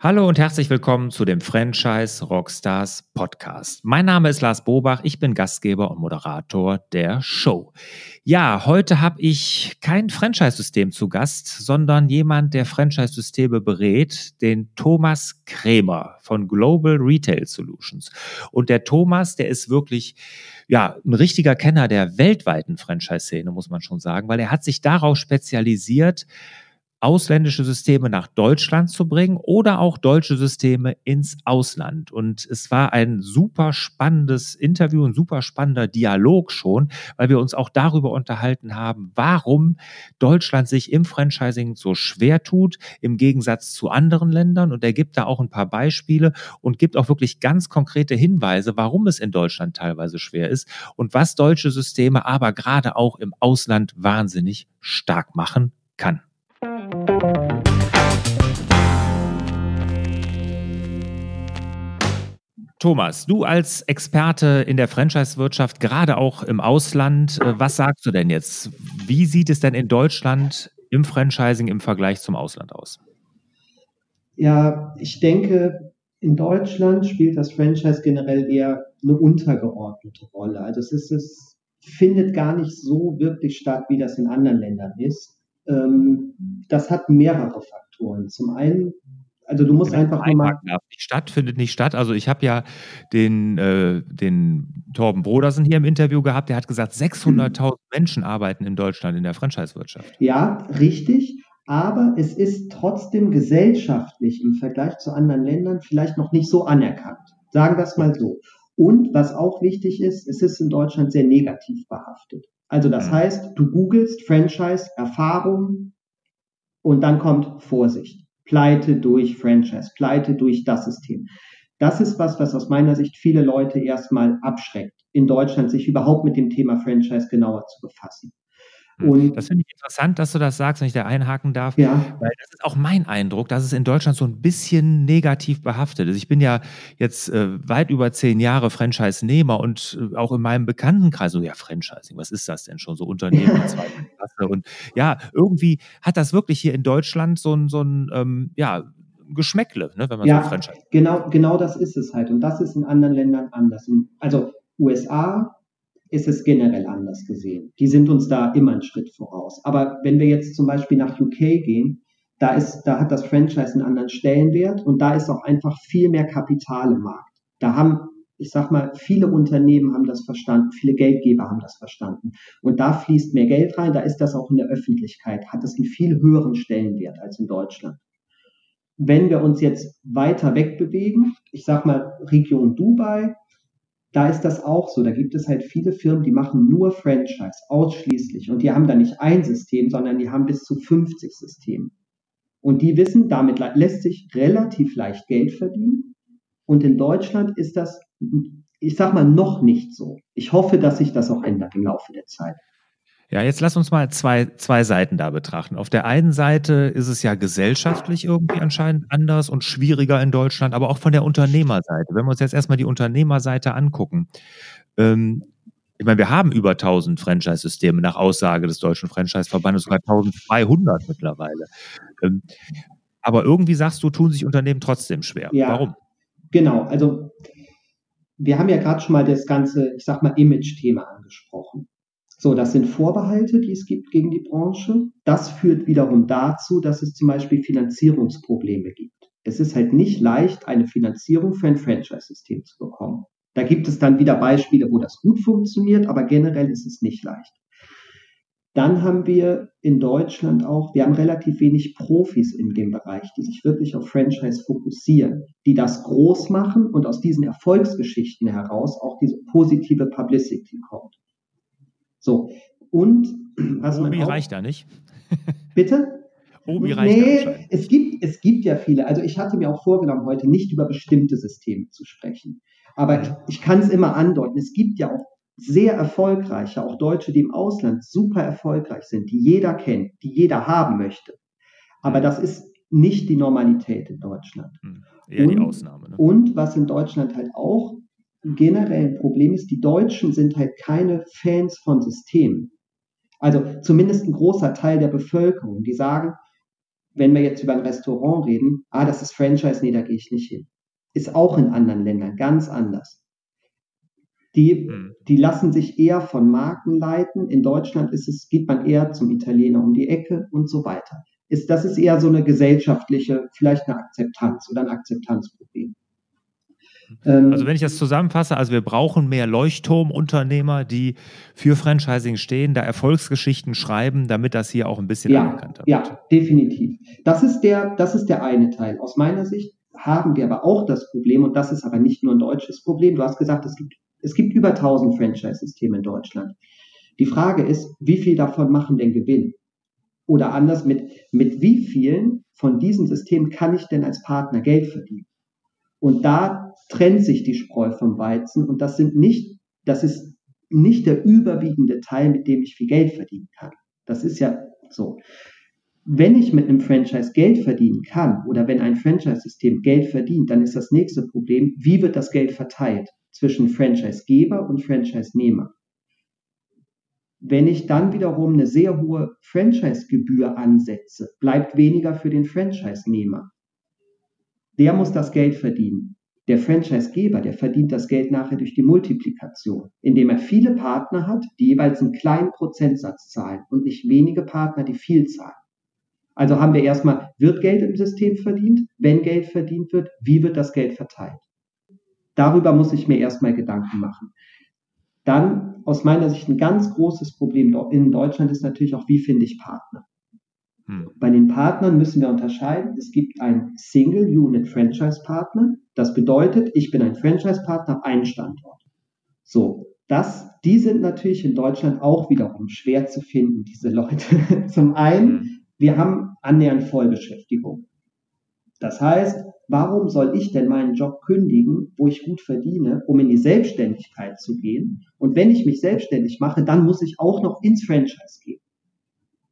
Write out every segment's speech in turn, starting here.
Hallo und herzlich willkommen zu dem Franchise Rockstars Podcast. Mein Name ist Lars Bobach, ich bin Gastgeber und Moderator der Show. Ja, heute habe ich kein Franchise-System zu Gast, sondern jemand, der Franchise-Systeme berät, den Thomas Krämer von Global Retail Solutions. Und der Thomas, der ist wirklich ja, ein richtiger Kenner der weltweiten Franchise-Szene, muss man schon sagen, weil er hat sich darauf spezialisiert, ausländische Systeme nach Deutschland zu bringen oder auch deutsche Systeme ins Ausland. Und es war ein super spannendes Interview, ein super spannender Dialog schon, weil wir uns auch darüber unterhalten haben, warum Deutschland sich im Franchising so schwer tut im Gegensatz zu anderen Ländern. Und er gibt da auch ein paar Beispiele und gibt auch wirklich ganz konkrete Hinweise, warum es in Deutschland teilweise schwer ist und was deutsche Systeme aber gerade auch im Ausland wahnsinnig stark machen kann. Thomas, du als Experte in der Franchise-Wirtschaft, gerade auch im Ausland, äh, was sagst du denn jetzt? Wie sieht es denn in Deutschland im Franchising im Vergleich zum Ausland aus? Ja, ich denke, in Deutschland spielt das Franchise generell eher eine untergeordnete Rolle. Also es, ist, es findet gar nicht so wirklich statt, wie das in anderen Ländern ist. Ähm, das hat mehrere Faktoren. Zum einen, also du musst einfach nur mal. Nicht statt, findet nicht statt. Also ich habe ja den, äh, den Torben Brodersen hier im Interview gehabt, der hat gesagt, 600.000 Menschen arbeiten in Deutschland in der Franchise-Wirtschaft. Ja, richtig. Aber es ist trotzdem gesellschaftlich im Vergleich zu anderen Ländern vielleicht noch nicht so anerkannt. Sagen wir es mal so. Und was auch wichtig ist, es ist in Deutschland sehr negativ behaftet. Also das mhm. heißt, du googelst Franchise, Erfahrung und dann kommt Vorsicht. Pleite durch Franchise, Pleite durch das System. Das ist was, was aus meiner Sicht viele Leute erstmal abschreckt, in Deutschland sich überhaupt mit dem Thema Franchise genauer zu befassen. Hm. Und das finde ich interessant, dass du das sagst, wenn ich da einhaken darf. Ja. Weil das ist auch mein Eindruck, dass es in Deutschland so ein bisschen negativ behaftet ist. Ich bin ja jetzt äh, weit über zehn Jahre Franchise-Nehmer und äh, auch in meinem Bekanntenkreis so, ja, Franchising, was ist das denn schon? So Unternehmen in zweiter Klasse. Und ja, irgendwie hat das wirklich hier in Deutschland so ein, so ein ähm, ja, Geschmäckle, ne, wenn man ja, so Franchise. Genau, genau das ist es halt. Und das ist in anderen Ländern anders. Also USA, ist es generell anders gesehen. Die sind uns da immer einen Schritt voraus. Aber wenn wir jetzt zum Beispiel nach UK gehen, da ist, da hat das Franchise einen anderen Stellenwert und da ist auch einfach viel mehr Kapital im Markt. Da haben, ich sag mal, viele Unternehmen haben das verstanden, viele Geldgeber haben das verstanden. Und da fließt mehr Geld rein, da ist das auch in der Öffentlichkeit, hat es einen viel höheren Stellenwert als in Deutschland. Wenn wir uns jetzt weiter wegbewegen, ich sag mal Region Dubai, da ist das auch so. Da gibt es halt viele Firmen, die machen nur Franchise, ausschließlich. Und die haben da nicht ein System, sondern die haben bis zu 50 Systeme. Und die wissen, damit lässt sich relativ leicht Geld verdienen. Und in Deutschland ist das, ich sag mal, noch nicht so. Ich hoffe, dass sich das auch ändert im Laufe der Zeit. Ja, jetzt lass uns mal zwei, zwei Seiten da betrachten. Auf der einen Seite ist es ja gesellschaftlich irgendwie anscheinend anders und schwieriger in Deutschland, aber auch von der Unternehmerseite. Wenn wir uns jetzt erstmal die Unternehmerseite angucken, ähm, ich meine, wir haben über 1000 Franchise-Systeme nach Aussage des Deutschen Franchise-Verbandes, sogar 1200 mittlerweile. Ähm, aber irgendwie sagst du, tun sich Unternehmen trotzdem schwer. Ja, Warum? Genau, also wir haben ja gerade schon mal das ganze, ich sag mal, Image-Thema angesprochen. So, das sind Vorbehalte, die es gibt gegen die Branche. Das führt wiederum dazu, dass es zum Beispiel Finanzierungsprobleme gibt. Es ist halt nicht leicht, eine Finanzierung für ein Franchise-System zu bekommen. Da gibt es dann wieder Beispiele, wo das gut funktioniert, aber generell ist es nicht leicht. Dann haben wir in Deutschland auch, wir haben relativ wenig Profis in dem Bereich, die sich wirklich auf Franchise fokussieren, die das groß machen und aus diesen Erfolgsgeschichten heraus auch diese positive Publicity kommt. So, und was Obi man auch, reicht da nicht. Bitte? Obi reicht nee, da es gibt, es gibt ja viele. Also ich hatte mir auch vorgenommen, heute nicht über bestimmte Systeme zu sprechen. Aber ich, ich kann es immer andeuten. Es gibt ja auch sehr erfolgreiche, auch Deutsche, die im Ausland super erfolgreich sind, die jeder kennt, die jeder haben möchte. Aber das ist nicht die Normalität in Deutschland. Hm, eher und, die Ausnahme. Ne? Und was in Deutschland halt auch generell ein Problem ist, die Deutschen sind halt keine Fans von Systemen. Also zumindest ein großer Teil der Bevölkerung, die sagen, wenn wir jetzt über ein Restaurant reden, ah, das ist Franchise, nee, da gehe ich nicht hin. Ist auch in anderen Ländern ganz anders. Die, hm. die lassen sich eher von Marken leiten. In Deutschland ist es, geht man eher zum Italiener um die Ecke und so weiter. Ist, das ist eher so eine gesellschaftliche, vielleicht eine Akzeptanz oder ein Akzeptanzproblem. Ähm, also wenn ich das zusammenfasse, also wir brauchen mehr Leuchtturmunternehmer, die für Franchising stehen, da Erfolgsgeschichten schreiben, damit das hier auch ein bisschen ja, anerkannt wird. Ja, definitiv. Das ist, der, das ist der eine Teil. Aus meiner Sicht haben wir aber auch das Problem, und das ist aber nicht nur ein deutsches Problem. Du hast gesagt, es gibt, es gibt über 1000 Franchise-Systeme in Deutschland. Die Frage ist, wie viel davon machen den Gewinn? Oder anders, mit, mit wie vielen von diesen Systemen kann ich denn als Partner Geld verdienen? Und da trennt sich die Spreu vom Weizen und das sind nicht, das ist nicht der überwiegende Teil, mit dem ich viel Geld verdienen kann. Das ist ja so. Wenn ich mit einem Franchise Geld verdienen kann oder wenn ein Franchise-System Geld verdient, dann ist das nächste Problem, wie wird das Geld verteilt zwischen Franchise-Geber und Franchise-Nehmer? Wenn ich dann wiederum eine sehr hohe Franchise-Gebühr ansetze, bleibt weniger für den Franchise-Nehmer. Der muss das Geld verdienen. Der Franchisegeber, der verdient das Geld nachher durch die Multiplikation, indem er viele Partner hat, die jeweils einen kleinen Prozentsatz zahlen und nicht wenige Partner, die viel zahlen. Also haben wir erstmal, wird Geld im System verdient? Wenn Geld verdient wird, wie wird das Geld verteilt? Darüber muss ich mir erstmal Gedanken machen. Dann aus meiner Sicht ein ganz großes Problem in Deutschland ist natürlich auch, wie finde ich Partner? Hm. Bei den Partnern müssen wir unterscheiden. Es gibt einen Single-Unit-Franchise-Partner. Das bedeutet, ich bin ein Franchise-Partner, ein Standort. So, das, die sind natürlich in Deutschland auch wiederum schwer zu finden, diese Leute. Zum einen, hm. wir haben annähernd Vollbeschäftigung. Das heißt, warum soll ich denn meinen Job kündigen, wo ich gut verdiene, um in die Selbstständigkeit zu gehen? Und wenn ich mich selbstständig mache, dann muss ich auch noch ins Franchise gehen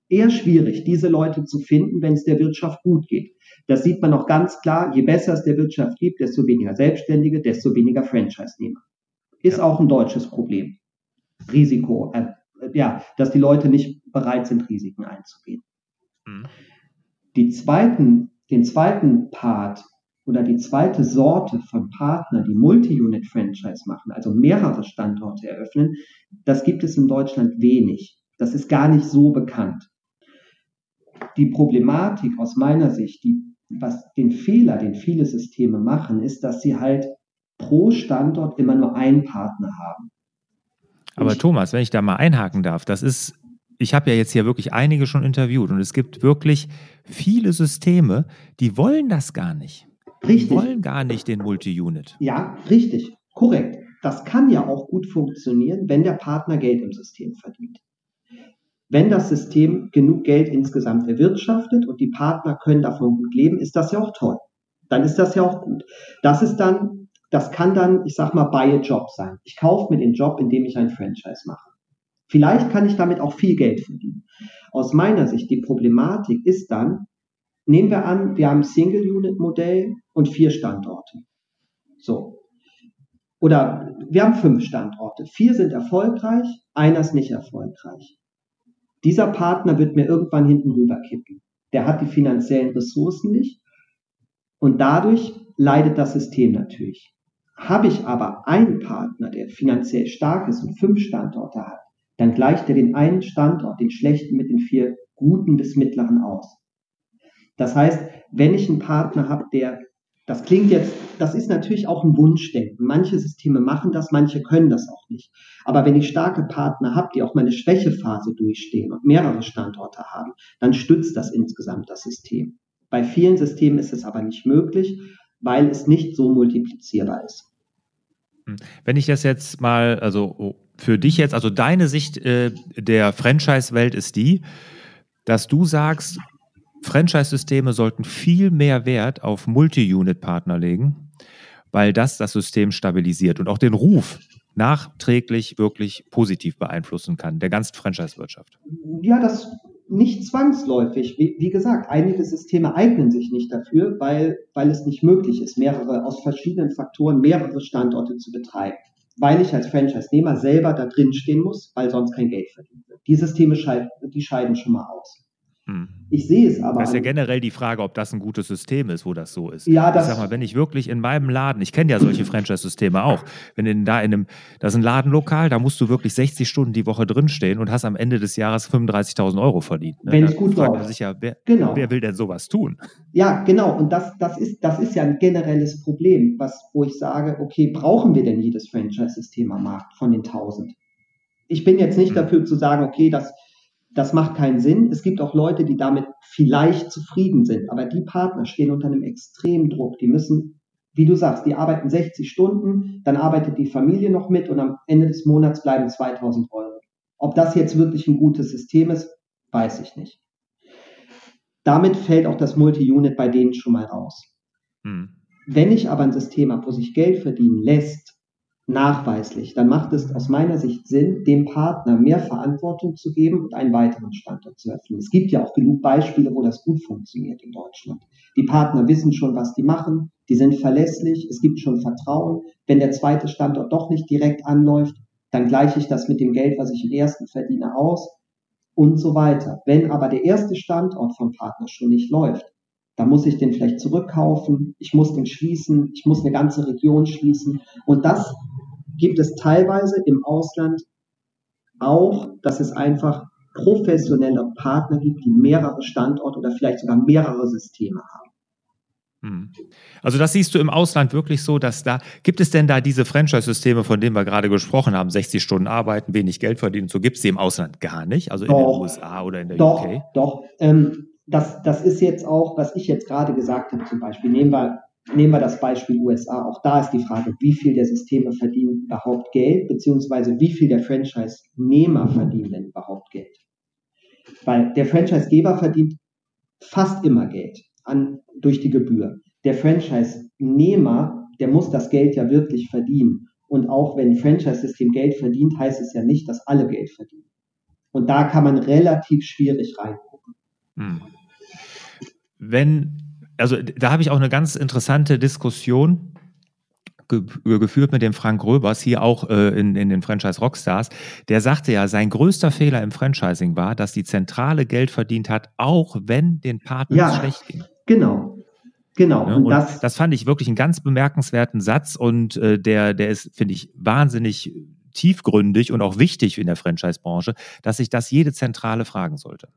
eher schwierig, diese Leute zu finden, wenn es der Wirtschaft gut geht. Das sieht man auch ganz klar, je besser es der Wirtschaft gibt, desto weniger Selbstständige, desto weniger Franchise-Nehmer. Ist ja. auch ein deutsches Problem. Risiko, äh, ja, dass die Leute nicht bereit sind, Risiken einzugehen. Mhm. Die zweiten, den zweiten Part oder die zweite Sorte von Partnern, die Multi-Unit-Franchise machen, also mehrere Standorte eröffnen, das gibt es in Deutschland wenig. Das ist gar nicht so bekannt die Problematik aus meiner Sicht, die, was den Fehler, den viele Systeme machen, ist, dass sie halt pro Standort immer nur einen Partner haben. Aber ich, Thomas, wenn ich da mal einhaken darf, das ist, ich habe ja jetzt hier wirklich einige schon interviewt und es gibt wirklich viele Systeme, die wollen das gar nicht. Richtig. Die wollen gar nicht den Multi-Unit. Ja, richtig, korrekt. Das kann ja auch gut funktionieren, wenn der Partner Geld im System verdient. Wenn das System genug Geld insgesamt erwirtschaftet und die Partner können davon gut leben, ist das ja auch toll. Dann ist das ja auch gut. Das ist dann, das kann dann, ich sag mal, buy a Job sein. Ich kaufe mir den Job, indem ich ein Franchise mache. Vielleicht kann ich damit auch viel Geld verdienen. Aus meiner Sicht, die Problematik ist dann, nehmen wir an, wir haben Single-Unit-Modell und vier Standorte. So. Oder wir haben fünf Standorte. Vier sind erfolgreich, einer ist nicht erfolgreich. Dieser Partner wird mir irgendwann hinten rüber kippen. Der hat die finanziellen Ressourcen nicht und dadurch leidet das System natürlich. Habe ich aber einen Partner, der finanziell stark ist und fünf Standorte hat, dann gleicht er den einen Standort, den schlechten mit den vier guten bis mittleren aus. Das heißt, wenn ich einen Partner habe, der das klingt jetzt, das ist natürlich auch ein Wunschdenken. Manche Systeme machen das, manche können das auch nicht. Aber wenn ich starke Partner habe, die auch meine Schwächephase durchstehen und mehrere Standorte haben, dann stützt das insgesamt das System. Bei vielen Systemen ist es aber nicht möglich, weil es nicht so multiplizierbar ist. Hm. Wenn ich das jetzt mal, also für dich jetzt, also deine Sicht äh, der Franchise-Welt ist die, dass du sagst, Franchise-Systeme sollten viel mehr Wert auf Multi-Unit-Partner legen, weil das das System stabilisiert und auch den Ruf nachträglich wirklich positiv beeinflussen kann, der ganzen Franchise-Wirtschaft. Ja, das nicht zwangsläufig. Wie, wie, gesagt, einige Systeme eignen sich nicht dafür, weil, weil es nicht möglich ist, mehrere aus verschiedenen Faktoren mehrere Standorte zu betreiben. Weil ich als Franchise-Nehmer selber da drin stehen muss, weil sonst kein Geld verdient wird. Die Systeme scheiden, die scheiden schon mal aus. Hm. Ich sehe es aber. Das ist ja generell die Frage, ob das ein gutes System ist, wo das so ist. Ja, das ich sag mal, wenn ich wirklich in meinem Laden, ich kenne ja solche Franchise-Systeme auch, wenn in, da in einem, das ist ein Ladenlokal, da musst du wirklich 60 Stunden die Woche drinstehen und hast am Ende des Jahres 35.000 Euro verdient. Ne? Wenn es gut fragt man sich ja, wer, genau. wer will denn sowas tun? Ja, genau. Und das, das, ist, das ist ja ein generelles Problem, was, wo ich sage, okay, brauchen wir denn jedes Franchise-System am Markt von den 1000? Ich bin jetzt nicht hm. dafür zu sagen, okay, das das macht keinen Sinn. Es gibt auch Leute, die damit vielleicht zufrieden sind, aber die Partner stehen unter einem extremen Druck. Die müssen, wie du sagst, die arbeiten 60 Stunden, dann arbeitet die Familie noch mit und am Ende des Monats bleiben 2000 Euro. Ob das jetzt wirklich ein gutes System ist, weiß ich nicht. Damit fällt auch das Multi-Unit bei denen schon mal raus. Hm. Wenn ich aber ein System habe, wo sich Geld verdienen lässt, nachweislich, dann macht es aus meiner Sicht Sinn, dem Partner mehr Verantwortung zu geben und einen weiteren Standort zu öffnen. Es gibt ja auch genug Beispiele, wo das gut funktioniert in Deutschland. Die Partner wissen schon, was die machen, die sind verlässlich, es gibt schon Vertrauen. Wenn der zweite Standort doch nicht direkt anläuft, dann gleiche ich das mit dem Geld, was ich im ersten verdiene, aus und so weiter. Wenn aber der erste Standort vom Partner schon nicht läuft, dann muss ich den vielleicht zurückkaufen, ich muss den schließen, ich muss eine ganze Region schließen. Und das gibt es teilweise im Ausland auch, dass es einfach professionelle Partner gibt, die mehrere Standorte oder vielleicht sogar mehrere Systeme haben. Hm. Also das siehst du im Ausland wirklich so, dass da, gibt es denn da diese Franchise-Systeme, von denen wir gerade gesprochen haben, 60 Stunden arbeiten, wenig Geld verdienen, so gibt es die im Ausland gar nicht, also doch, in den USA oder in der doch, UK? Doch, ähm, das, das ist jetzt auch, was ich jetzt gerade gesagt habe zum Beispiel, nehmen wir Nehmen wir das Beispiel USA. Auch da ist die Frage, wie viel der Systeme verdienen überhaupt Geld, beziehungsweise wie viel der Franchise-Nehmer verdienen denn überhaupt Geld. Weil der Franchise-Geber verdient fast immer Geld an, durch die Gebühr. Der Franchise-Nehmer, der muss das Geld ja wirklich verdienen. Und auch wenn ein Franchise-System Geld verdient, heißt es ja nicht, dass alle Geld verdienen. Und da kann man relativ schwierig reingucken. Hm. Wenn also da habe ich auch eine ganz interessante Diskussion ge geführt mit dem Frank Röbers, hier auch äh, in, in den Franchise Rockstars. Der sagte ja, sein größter Fehler im Franchising war, dass die Zentrale Geld verdient hat, auch wenn den Partnern ja, schlecht ging. Genau. Genau. Ja, und, und das, das, fand ich wirklich einen ganz bemerkenswerten Satz und äh, der, der ist, finde ich, wahnsinnig tiefgründig und auch wichtig in der Franchise-Branche, dass sich das jede Zentrale fragen sollte.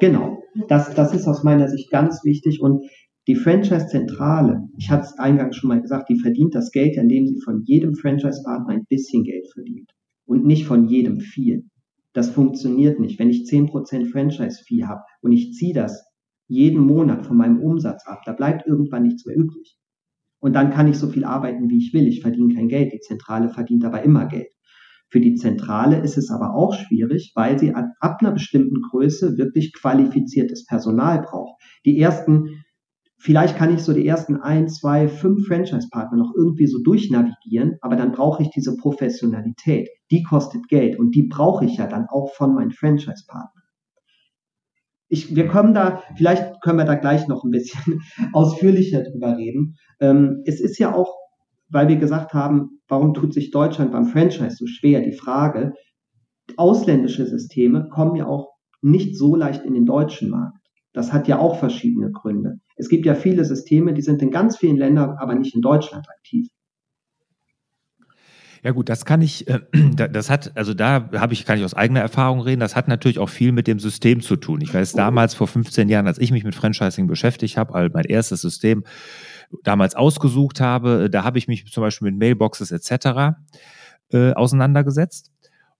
Genau. Das, das ist aus meiner Sicht ganz wichtig und die Franchise-Zentrale, ich hatte es eingangs schon mal gesagt, die verdient das Geld, indem sie von jedem Franchise-Partner ein bisschen Geld verdient und nicht von jedem viel. Das funktioniert nicht. Wenn ich 10% Franchise-Fee habe und ich ziehe das jeden Monat von meinem Umsatz ab, da bleibt irgendwann nichts mehr übrig. Und dann kann ich so viel arbeiten, wie ich will. Ich verdiene kein Geld. Die Zentrale verdient aber immer Geld. Für die Zentrale ist es aber auch schwierig, weil sie ab einer bestimmten Größe wirklich qualifiziertes Personal braucht. Die ersten Vielleicht kann ich so die ersten ein, zwei, fünf Franchise-Partner noch irgendwie so durchnavigieren, aber dann brauche ich diese Professionalität. Die kostet Geld und die brauche ich ja dann auch von meinen Franchise-Partnern. Ich, wir kommen da, vielleicht können wir da gleich noch ein bisschen ausführlicher drüber reden. Ähm, es ist ja auch, weil wir gesagt haben, warum tut sich Deutschland beim Franchise so schwer? Die Frage, ausländische Systeme kommen ja auch nicht so leicht in den deutschen Markt. Das hat ja auch verschiedene Gründe. Es gibt ja viele Systeme, die sind in ganz vielen Ländern, aber nicht in Deutschland aktiv. Ja gut, das kann ich, äh, das hat, also da habe ich, kann ich aus eigener Erfahrung reden, das hat natürlich auch viel mit dem System zu tun. Ich weiß damals vor 15 Jahren, als ich mich mit Franchising beschäftigt habe, also mein erstes System damals ausgesucht habe, äh, da habe ich mich zum Beispiel mit Mailboxes etc. Äh, auseinandergesetzt.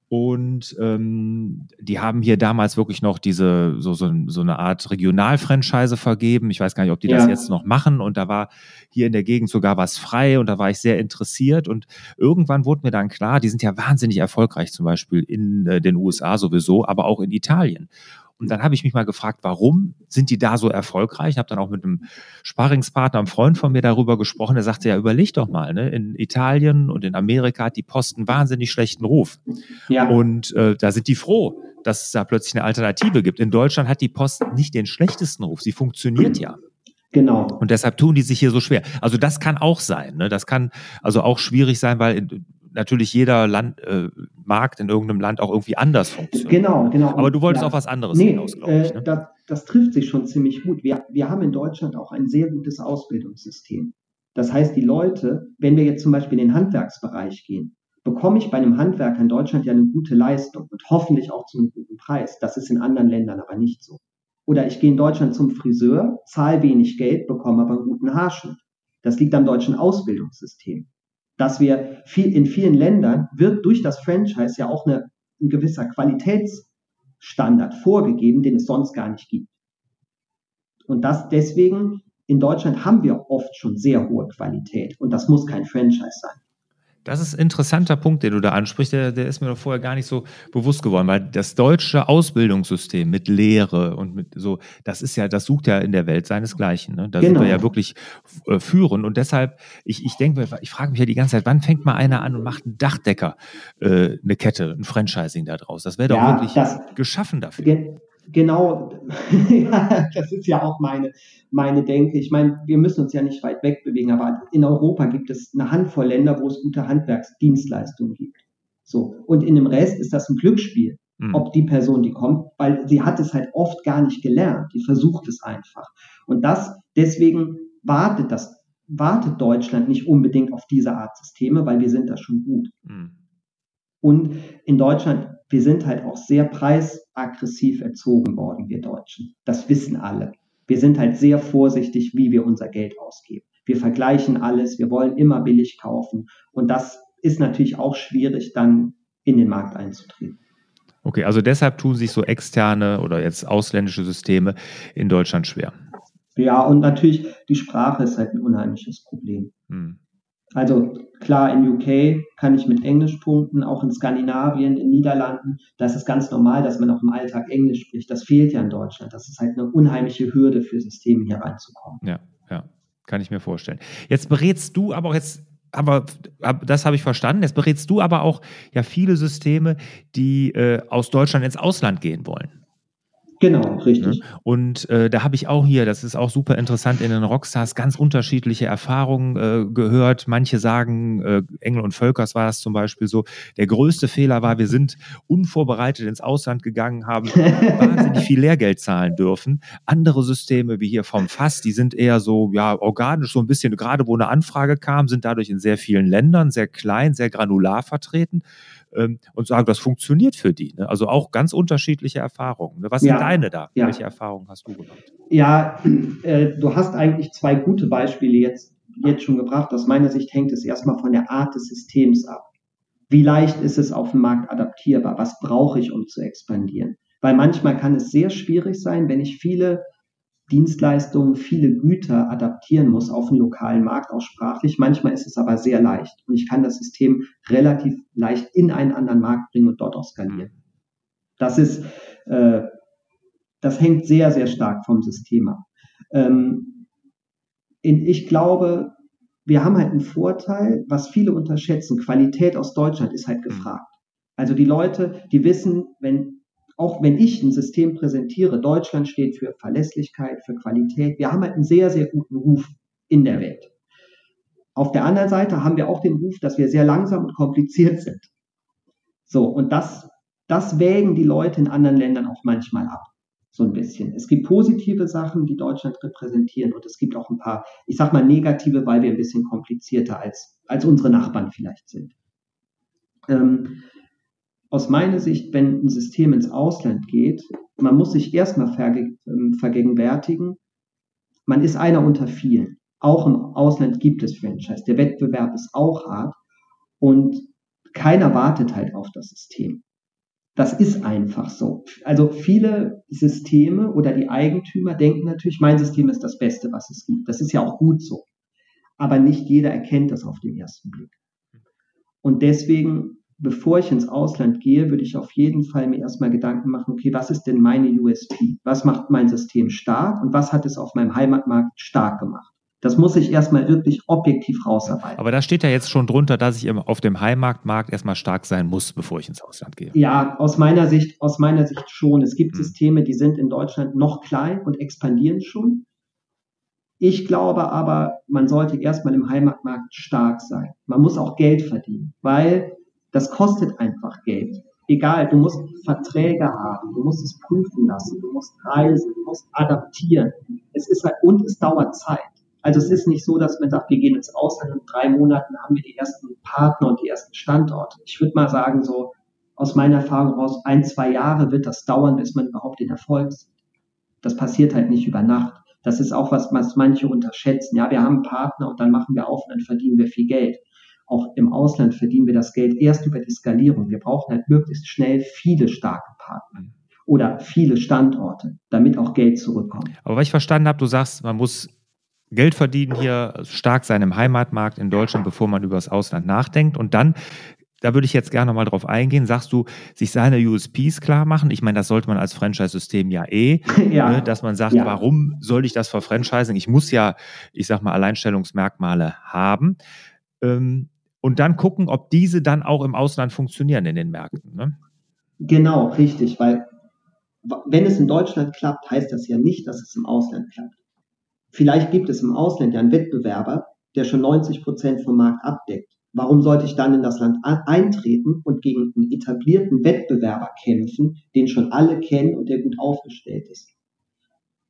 Und ähm, die haben hier damals wirklich noch diese so, so, so eine Art Regionalfranchise vergeben. Ich weiß gar nicht, ob die ja. das jetzt noch machen. Und da war hier in der Gegend sogar was frei und da war ich sehr interessiert. Und irgendwann wurde mir dann klar, die sind ja wahnsinnig erfolgreich, zum Beispiel in äh, den USA sowieso, aber auch in Italien. Und dann habe ich mich mal gefragt, warum sind die da so erfolgreich? Ich habe dann auch mit einem Sparringspartner, einem Freund von mir darüber gesprochen. Der sagte, ja, überleg doch mal, ne? in Italien und in Amerika hat die Post einen wahnsinnig schlechten Ruf. Ja. Und äh, da sind die froh, dass es da plötzlich eine Alternative gibt. In Deutschland hat die Post nicht den schlechtesten Ruf. Sie funktioniert ja. Genau. Und deshalb tun die sich hier so schwer. Also das kann auch sein. Ne? Das kann also auch schwierig sein, weil natürlich jeder Land, äh, Markt in irgendeinem Land auch irgendwie anders funktioniert. Genau, genau. Aber du wolltest ja, auf was anderes nee, hinaus, glaube ich. Äh, ne? das, das trifft sich schon ziemlich gut. Wir, wir haben in Deutschland auch ein sehr gutes Ausbildungssystem. Das heißt, die Leute, wenn wir jetzt zum Beispiel in den Handwerksbereich gehen, bekomme ich bei einem Handwerker in Deutschland ja eine gute Leistung und hoffentlich auch zu einem guten Preis. Das ist in anderen Ländern aber nicht so. Oder ich gehe in Deutschland zum Friseur, zahle wenig Geld, bekomme aber einen guten Haarschnitt. Das liegt am deutschen Ausbildungssystem. Dass wir viel, in vielen Ländern wird durch das Franchise ja auch eine, ein gewisser Qualitätsstandard vorgegeben, den es sonst gar nicht gibt. Und das deswegen in Deutschland haben wir oft schon sehr hohe Qualität und das muss kein Franchise sein. Das ist ein interessanter Punkt, den du da ansprichst. Der, der, ist mir doch vorher gar nicht so bewusst geworden, weil das deutsche Ausbildungssystem mit Lehre und mit so, das ist ja, das sucht ja in der Welt seinesgleichen. Ne? Da genau. sind wir ja wirklich äh, führend. Und deshalb, ich, ich denke, ich frage mich ja die ganze Zeit, wann fängt mal einer an und macht einen Dachdecker, äh, eine Kette, ein Franchising da draus? Das wäre doch ja, wirklich das, geschaffen dafür genau, ja, das ist ja auch meine, meine Denke. Ich meine, wir müssen uns ja nicht weit weg bewegen, aber in Europa gibt es eine Handvoll Länder, wo es gute Handwerksdienstleistungen gibt. So. Und in dem Rest ist das ein Glücksspiel, mhm. ob die Person, die kommt, weil sie hat es halt oft gar nicht gelernt. Die versucht es einfach. Und das, deswegen wartet das, wartet Deutschland nicht unbedingt auf diese Art Systeme, weil wir sind da schon gut. Mhm. Und in Deutschland wir sind halt auch sehr preisaggressiv erzogen worden, wir Deutschen. Das wissen alle. Wir sind halt sehr vorsichtig, wie wir unser Geld ausgeben. Wir vergleichen alles, wir wollen immer billig kaufen. Und das ist natürlich auch schwierig, dann in den Markt einzutreten. Okay, also deshalb tun sich so externe oder jetzt ausländische Systeme in Deutschland schwer. Ja, und natürlich die Sprache ist halt ein unheimliches Problem. Hm. Also klar, in UK kann ich mit Englisch punkten, auch in Skandinavien, in Niederlanden. Da ist ganz normal, dass man auch im Alltag Englisch spricht. Das fehlt ja in Deutschland. Das ist halt eine unheimliche Hürde für Systeme hier reinzukommen. Ja, ja, kann ich mir vorstellen. Jetzt berätst du aber auch jetzt aber das habe ich verstanden. Jetzt berätst du aber auch ja viele Systeme, die äh, aus Deutschland ins Ausland gehen wollen. Genau, richtig. Und äh, da habe ich auch hier, das ist auch super interessant, in den Rockstars ganz unterschiedliche Erfahrungen äh, gehört. Manche sagen, äh, Engel und Völkers war das zum Beispiel so, der größte Fehler war, wir sind unvorbereitet ins Ausland gegangen, haben wahnsinnig viel Lehrgeld zahlen dürfen. Andere Systeme wie hier vom Fass, die sind eher so, ja, organisch, so ein bisschen, gerade wo eine Anfrage kam, sind dadurch in sehr vielen Ländern sehr klein, sehr granular vertreten ähm, und sagen, das funktioniert für die. Ne? Also auch ganz unterschiedliche Erfahrungen. Ne? Was ja, sind deine da? Ja. Welche Erfahrungen hast du gemacht? Ja, äh, du hast eigentlich zwei gute Beispiele jetzt, jetzt schon gebracht. Aus meiner Sicht hängt es erstmal von der Art des Systems ab. Wie leicht ist es auf dem Markt adaptierbar? Was brauche ich, um zu expandieren? Weil manchmal kann es sehr schwierig sein, wenn ich viele Dienstleistungen, viele Güter adaptieren muss auf den lokalen Markt, auch sprachlich. Manchmal ist es aber sehr leicht und ich kann das System relativ leicht in einen anderen Markt bringen und dort auch skalieren. Das ist, äh, das hängt sehr, sehr stark vom System ab. Ähm, ich glaube, wir haben halt einen Vorteil, was viele unterschätzen. Qualität aus Deutschland ist halt gefragt. Also die Leute, die wissen, wenn auch wenn ich ein System präsentiere, Deutschland steht für Verlässlichkeit, für Qualität. Wir haben halt einen sehr, sehr guten Ruf in der Welt. Auf der anderen Seite haben wir auch den Ruf, dass wir sehr langsam und kompliziert sind. So, und das, das wägen die Leute in anderen Ländern auch manchmal ab. So ein bisschen. Es gibt positive Sachen, die Deutschland repräsentieren und es gibt auch ein paar, ich sag mal, negative, weil wir ein bisschen komplizierter als, als unsere Nachbarn vielleicht sind. Ähm, aus meiner Sicht, wenn ein System ins Ausland geht, man muss sich erstmal verge ähm, vergegenwärtigen, man ist einer unter vielen. Auch im Ausland gibt es Franchise. Der Wettbewerb ist auch hart und keiner wartet halt auf das System. Das ist einfach so. Also viele Systeme oder die Eigentümer denken natürlich, mein System ist das Beste, was es gibt. Das ist ja auch gut so. Aber nicht jeder erkennt das auf den ersten Blick. Und deswegen bevor ich ins Ausland gehe, würde ich auf jeden Fall mir erstmal Gedanken machen, okay, was ist denn meine USP? Was macht mein System stark und was hat es auf meinem Heimatmarkt stark gemacht? Das muss ich erstmal wirklich objektiv rausarbeiten. Aber da steht ja jetzt schon drunter, dass ich auf dem Heimatmarkt erstmal stark sein muss, bevor ich ins Ausland gehe. Ja, aus meiner Sicht, aus meiner Sicht schon. Es gibt hm. Systeme, die sind in Deutschland noch klein und expandieren schon. Ich glaube aber, man sollte erstmal im Heimatmarkt stark sein. Man muss auch Geld verdienen, weil das kostet einfach Geld. Egal, du musst Verträge haben, du musst es prüfen lassen, du musst reisen, du musst adaptieren. Es ist halt, und es dauert Zeit. Also es ist nicht so, dass man sagt, wir gehen ins Ausland und in drei Monaten haben wir die ersten Partner und die ersten Standorte. Ich würde mal sagen, so aus meiner Erfahrung raus, ein, zwei Jahre wird das dauern, bis man überhaupt den Erfolg sieht. Das passiert halt nicht über Nacht. Das ist auch was, was manche unterschätzen. Ja, wir haben einen Partner und dann machen wir auf und dann verdienen wir viel Geld. Auch im Ausland verdienen wir das Geld erst über die Skalierung. Wir brauchen halt möglichst schnell viele starke Partner oder viele Standorte, damit auch Geld zurückkommt. Aber was ich verstanden habe, du sagst, man muss Geld verdienen hier, stark sein im Heimatmarkt in Deutschland, bevor man über das Ausland nachdenkt. Und dann da würde ich jetzt gerne nochmal drauf eingehen. Sagst du, sich seine USPs klar machen? Ich meine, das sollte man als Franchise-System ja eh, ja. Ne, dass man sagt, ja. warum soll ich das verfranchising? Ich muss ja, ich sag mal, Alleinstellungsmerkmale haben. Ähm, und dann gucken, ob diese dann auch im Ausland funktionieren in den Märkten. Ne? Genau, richtig, weil wenn es in Deutschland klappt, heißt das ja nicht, dass es im Ausland klappt. Vielleicht gibt es im Ausland ja einen Wettbewerber, der schon 90 Prozent vom Markt abdeckt. Warum sollte ich dann in das Land eintreten und gegen einen etablierten Wettbewerber kämpfen, den schon alle kennen und der gut aufgestellt ist?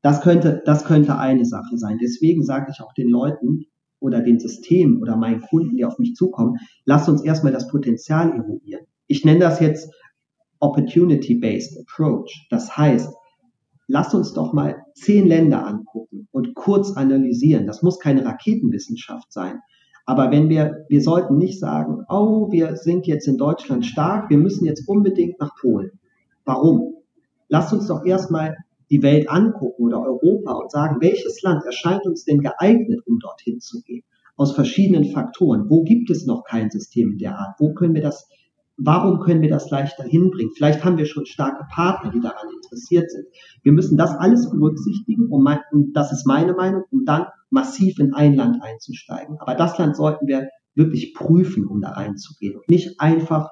Das könnte, das könnte eine Sache sein. Deswegen sage ich auch den Leuten oder den Systemen oder meinen Kunden, die auf mich zukommen, lasst uns erstmal das Potenzial eruieren. Ich nenne das jetzt Opportunity-Based Approach. Das heißt, lasst uns doch mal zehn Länder angucken und kurz analysieren. Das muss keine Raketenwissenschaft sein. Aber wenn wir, wir sollten nicht sagen, oh, wir sind jetzt in Deutschland stark, wir müssen jetzt unbedingt nach Polen. Warum? Lasst uns doch erstmal die Welt angucken oder Europa und sagen, welches Land erscheint uns denn geeignet, um dorthin zu gehen? Aus verschiedenen Faktoren. Wo gibt es noch kein System der Art? Wo können wir das Warum können wir das leichter hinbringen? Vielleicht haben wir schon starke Partner, die daran interessiert sind. Wir müssen das alles berücksichtigen, um, und das ist meine Meinung, um dann massiv in ein Land einzusteigen. Aber das Land sollten wir wirklich prüfen, um da reinzugehen und nicht einfach,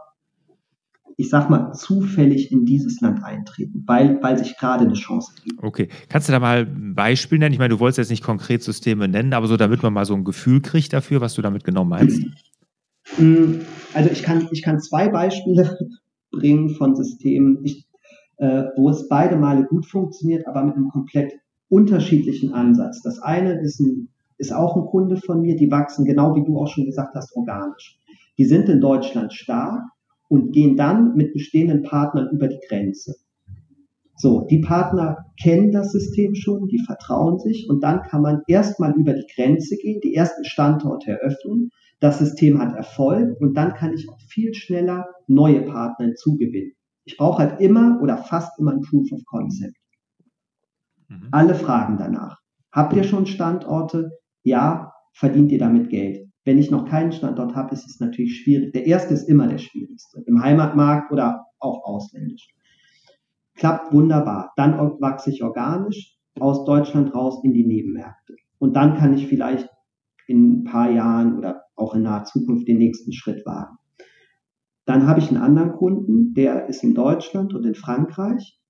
ich sag mal, zufällig in dieses Land eintreten, weil, weil sich gerade eine Chance gibt. Okay. Kannst du da mal ein Beispiel nennen? Ich meine, du wolltest jetzt nicht konkret Systeme nennen, aber so, damit man mal so ein Gefühl kriegt dafür, was du damit genau meinst. Mm, also ich kann, ich kann zwei Beispiele bringen von Systemen, ich, äh, wo es beide Male gut funktioniert, aber mit einem komplett unterschiedlichen Ansatz. Das eine ist, ein, ist auch ein Kunde von mir, die wachsen genau wie du auch schon gesagt hast, organisch. Die sind in Deutschland stark und gehen dann mit bestehenden Partnern über die Grenze. So, die Partner kennen das System schon, die vertrauen sich und dann kann man erstmal über die Grenze gehen, die ersten Standorte eröffnen das System hat Erfolg und dann kann ich auch viel schneller neue Partner hinzugewinnen. Ich brauche halt immer oder fast immer ein Proof of Concept. Mhm. Alle fragen danach. Habt ihr schon Standorte? Ja, verdient ihr damit Geld? Wenn ich noch keinen Standort habe, ist es natürlich schwierig. Der erste ist immer der schwierigste. Im Heimatmarkt oder auch ausländisch. Klappt wunderbar. Dann wachse ich organisch aus Deutschland raus in die Nebenmärkte. Und dann kann ich vielleicht in ein paar Jahren oder auch in naher Zukunft den nächsten Schritt wagen. Dann habe ich einen anderen Kunden, der ist in Deutschland und in Frankreich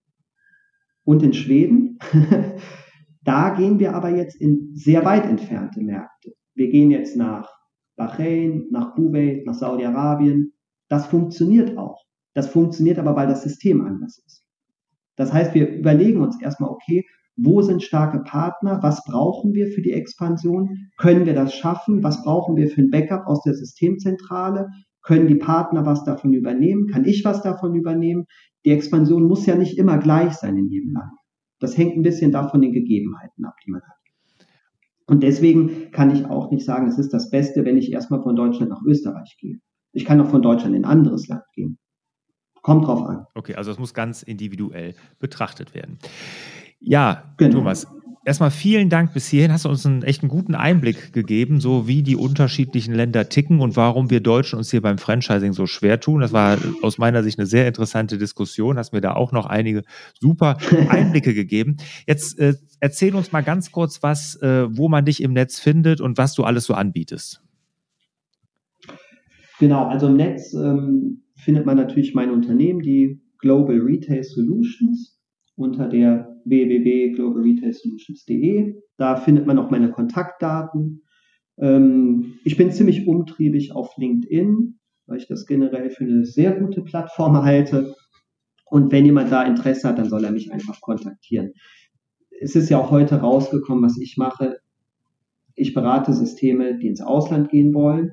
und in Schweden. da gehen wir aber jetzt in sehr weit entfernte Märkte. Wir gehen jetzt nach Bahrain, nach Kuwait, nach Saudi-Arabien. Das funktioniert auch. Das funktioniert aber, weil das System anders ist. Das heißt, wir überlegen uns erstmal, okay, wo sind starke Partner? Was brauchen wir für die Expansion? Können wir das schaffen? Was brauchen wir für ein Backup aus der Systemzentrale? Können die Partner was davon übernehmen? Kann ich was davon übernehmen? Die Expansion muss ja nicht immer gleich sein in jedem Land. Das hängt ein bisschen davon den Gegebenheiten ab, die man hat. Und deswegen kann ich auch nicht sagen, es ist das Beste, wenn ich erstmal von Deutschland nach Österreich gehe. Ich kann auch von Deutschland in ein anderes Land gehen. Kommt drauf an. Okay, also es muss ganz individuell betrachtet werden. Ja, genau. Thomas, erstmal vielen Dank bis hierhin. Hast du uns einen echt einen guten Einblick gegeben, so wie die unterschiedlichen Länder ticken und warum wir Deutschen uns hier beim Franchising so schwer tun. Das war aus meiner Sicht eine sehr interessante Diskussion. Hast mir da auch noch einige super Einblicke gegeben. Jetzt äh, erzähl uns mal ganz kurz was, äh, wo man dich im Netz findet und was du alles so anbietest. Genau, also im Netz ähm, findet man natürlich mein Unternehmen, die Global Retail Solutions, unter der www.globalretailsolutions.de. Da findet man auch meine Kontaktdaten. Ähm, ich bin ziemlich umtriebig auf LinkedIn, weil ich das generell für eine sehr gute Plattform halte. Und wenn jemand da Interesse hat, dann soll er mich einfach kontaktieren. Es ist ja auch heute rausgekommen, was ich mache. Ich berate Systeme, die ins Ausland gehen wollen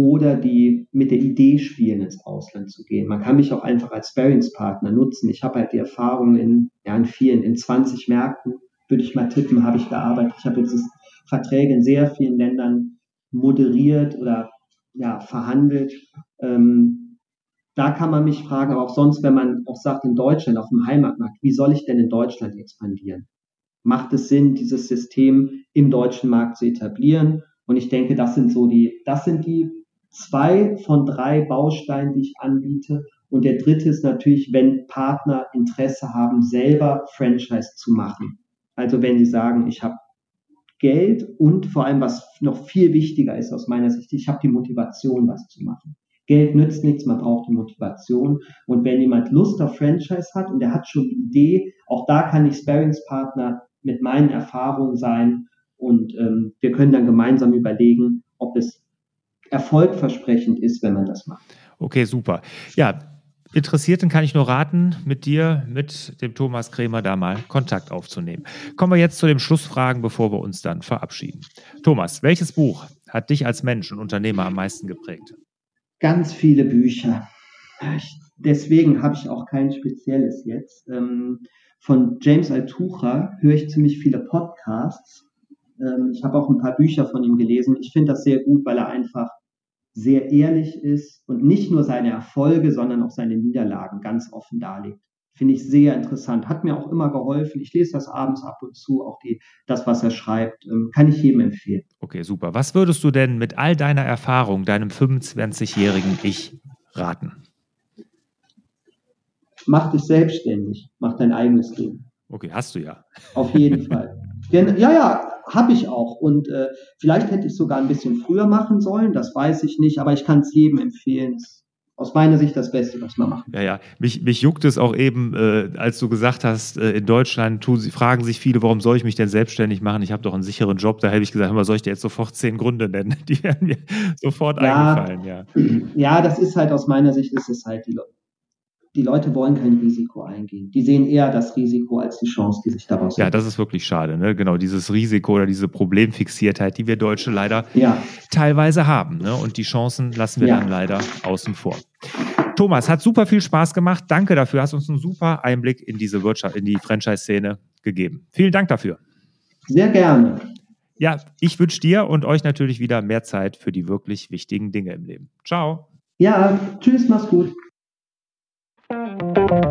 oder die mit der Idee spielen, ins Ausland zu gehen. Man kann mich auch einfach als Sparringspartner nutzen. Ich habe halt die Erfahrung in, ja, in vielen, in 20 Märkten, würde ich mal tippen, habe ich gearbeitet. Ich habe jetzt Verträge in sehr vielen Ländern moderiert oder ja, verhandelt. Ähm, da kann man mich fragen, aber auch sonst, wenn man auch sagt, in Deutschland, auf dem Heimatmarkt, wie soll ich denn in Deutschland expandieren? Macht es Sinn, dieses System im deutschen Markt zu etablieren? Und ich denke, das sind so die, das sind die zwei von drei Bausteinen, die ich anbiete. Und der dritte ist natürlich, wenn Partner Interesse haben, selber Franchise zu machen. Also wenn sie sagen, ich habe Geld und vor allem, was noch viel wichtiger ist aus meiner Sicht, ich habe die Motivation, was zu machen. Geld nützt nichts, man braucht die Motivation. Und wenn jemand Lust auf Franchise hat und er hat schon die Idee, auch da kann ich Sparingspartner mit meinen Erfahrungen sein und ähm, wir können dann gemeinsam überlegen, ob es erfolgversprechend ist, wenn man das macht. Okay, super. Ja, Interessierten kann ich nur raten, mit dir, mit dem Thomas Krämer da mal Kontakt aufzunehmen. Kommen wir jetzt zu den Schlussfragen, bevor wir uns dann verabschieden. Thomas, welches Buch hat dich als Mensch und Unternehmer am meisten geprägt? Ganz viele Bücher. Deswegen habe ich auch kein spezielles jetzt. Ähm, von James Altucher höre ich ziemlich viele Podcasts. Ähm, ich habe auch ein paar Bücher von ihm gelesen. Ich finde das sehr gut, weil er einfach sehr ehrlich ist und nicht nur seine Erfolge, sondern auch seine Niederlagen ganz offen darlegt. Finde ich sehr interessant. Hat mir auch immer geholfen. Ich lese das abends ab und zu, auch die, das, was er schreibt. Ähm, kann ich jedem empfehlen. Okay, super. Was würdest du denn mit all deiner Erfahrung deinem 25-jährigen Ich raten? Mach dich selbstständig. Mach dein eigenes Leben. Okay, hast du ja. Auf jeden Fall. Ja, ja, habe ich auch. Und äh, vielleicht hätte ich sogar ein bisschen früher machen sollen, das weiß ich nicht, aber ich kann es jedem empfehlen. Aus meiner Sicht das Beste, was man machen kann. Ja, ja. Mich, mich juckt es auch eben, äh, als du gesagt hast, äh, in Deutschland tun, fragen sich viele, warum soll ich mich denn selbstständig machen? Ich habe doch einen sicheren Job. Da hätte ich gesagt, immer soll ich dir jetzt sofort zehn Gründe nennen? Die werden mir sofort ja, eingefallen. Ja. ja, das ist halt aus meiner Sicht, ist es halt die, die Leute wollen kein Risiko eingehen. Die sehen eher das Risiko als die Chance, die sich daraus Ja, das ist wirklich schade. Ne? Genau, dieses Risiko oder diese Problemfixiertheit, die wir Deutsche leider ja. teilweise haben. Ne? Und die Chancen lassen wir ja. dann leider außen vor. Thomas, hat super viel Spaß gemacht. Danke dafür. Hast uns einen super Einblick in diese Wirtschaft, in die Franchise-Szene gegeben. Vielen Dank dafür. Sehr gerne. Ja, ich wünsche dir und euch natürlich wieder mehr Zeit für die wirklich wichtigen Dinge im Leben. Ciao. Ja, tschüss, mach's gut. Música